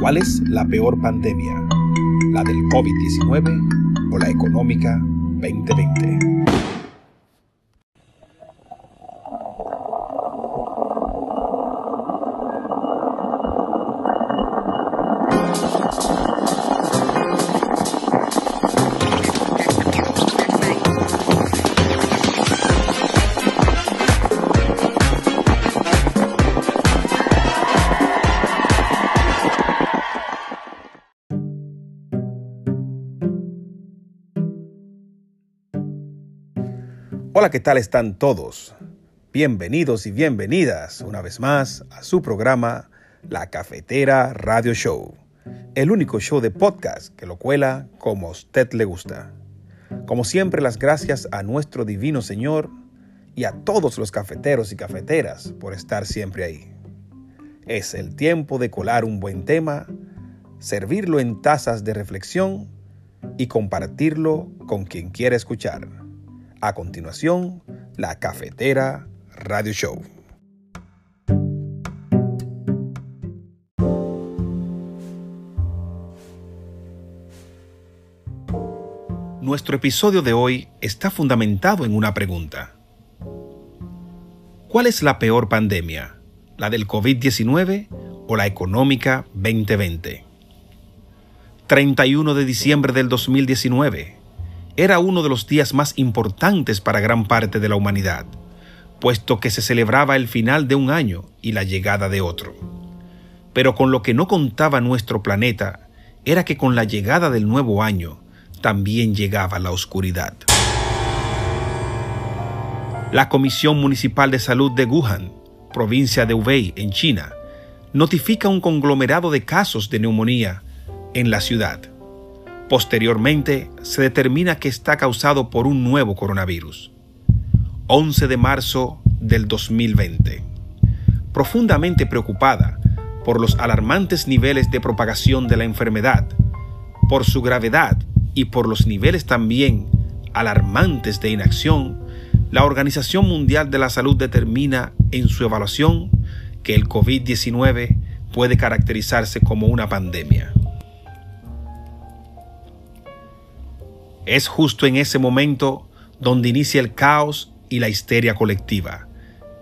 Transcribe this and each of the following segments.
¿Cuál es la peor pandemia? ¿La del COVID-19 o la económica 2020? Hola, ¿qué tal están todos? Bienvenidos y bienvenidas una vez más a su programa La Cafetera Radio Show, el único show de podcast que lo cuela como a usted le gusta. Como siempre, las gracias a nuestro divino Señor y a todos los cafeteros y cafeteras por estar siempre ahí. Es el tiempo de colar un buen tema, servirlo en tazas de reflexión y compartirlo con quien quiera escuchar. A continuación, la Cafetera Radio Show. Nuestro episodio de hoy está fundamentado en una pregunta. ¿Cuál es la peor pandemia? ¿La del COVID-19 o la económica 2020? 31 de diciembre del 2019 era uno de los días más importantes para gran parte de la humanidad, puesto que se celebraba el final de un año y la llegada de otro. Pero con lo que no contaba nuestro planeta era que con la llegada del nuevo año también llegaba la oscuridad. La Comisión Municipal de Salud de Wuhan, provincia de Hubei, en China, notifica un conglomerado de casos de neumonía en la ciudad Posteriormente, se determina que está causado por un nuevo coronavirus. 11 de marzo del 2020. Profundamente preocupada por los alarmantes niveles de propagación de la enfermedad, por su gravedad y por los niveles también alarmantes de inacción, la Organización Mundial de la Salud determina en su evaluación que el COVID-19 puede caracterizarse como una pandemia. Es justo en ese momento donde inicia el caos y la histeria colectiva,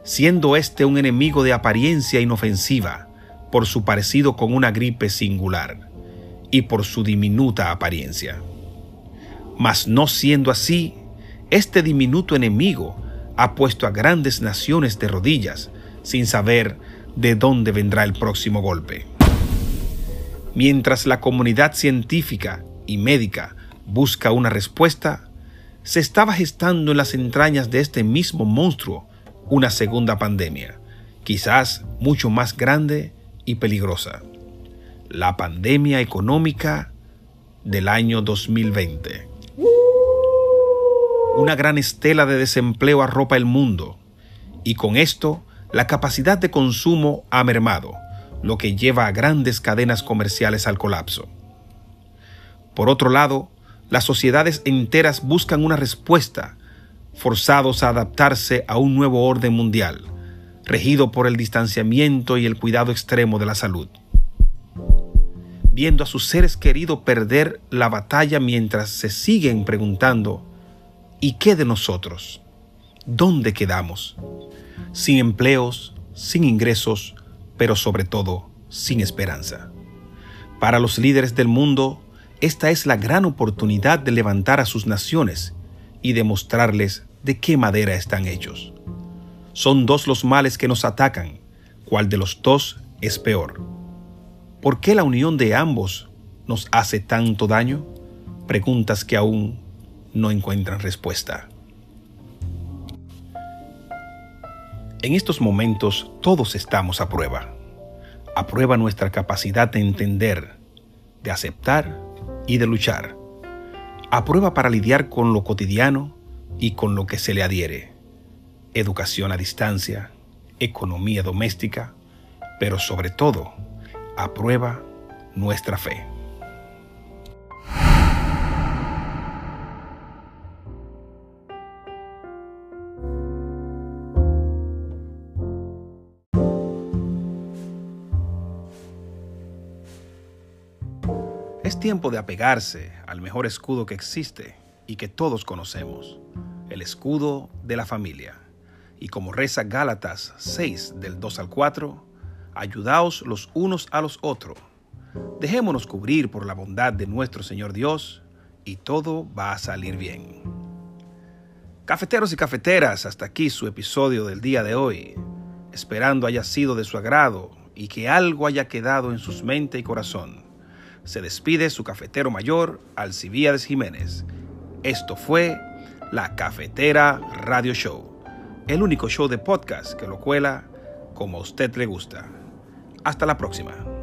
siendo este un enemigo de apariencia inofensiva por su parecido con una gripe singular y por su diminuta apariencia. Mas no siendo así, este diminuto enemigo ha puesto a grandes naciones de rodillas sin saber de dónde vendrá el próximo golpe. Mientras la comunidad científica y médica busca una respuesta, se estaba gestando en las entrañas de este mismo monstruo una segunda pandemia, quizás mucho más grande y peligrosa. La pandemia económica del año 2020. Una gran estela de desempleo arropa el mundo y con esto la capacidad de consumo ha mermado, lo que lleva a grandes cadenas comerciales al colapso. Por otro lado, las sociedades enteras buscan una respuesta, forzados a adaptarse a un nuevo orden mundial, regido por el distanciamiento y el cuidado extremo de la salud. Viendo a sus seres queridos perder la batalla mientras se siguen preguntando, ¿y qué de nosotros? ¿Dónde quedamos? Sin empleos, sin ingresos, pero sobre todo sin esperanza. Para los líderes del mundo, esta es la gran oportunidad de levantar a sus naciones y demostrarles de qué madera están hechos. Son dos los males que nos atacan. ¿Cuál de los dos es peor? ¿Por qué la unión de ambos nos hace tanto daño? Preguntas que aún no encuentran respuesta. En estos momentos todos estamos a prueba. A prueba nuestra capacidad de entender, de aceptar y de luchar. A prueba para lidiar con lo cotidiano y con lo que se le adhiere. Educación a distancia, economía doméstica, pero sobre todo, a prueba nuestra fe. Tiempo de apegarse al mejor escudo que existe y que todos conocemos, el escudo de la familia. Y como reza Gálatas 6 del 2 al 4, ayudaos los unos a los otros. Dejémonos cubrir por la bondad de nuestro Señor Dios y todo va a salir bien. Cafeteros y cafeteras, hasta aquí su episodio del día de hoy, esperando haya sido de su agrado y que algo haya quedado en sus mente y corazón. Se despide su cafetero mayor, Alcibíades Jiménez. Esto fue La Cafetera Radio Show, el único show de podcast que lo cuela como a usted le gusta. Hasta la próxima.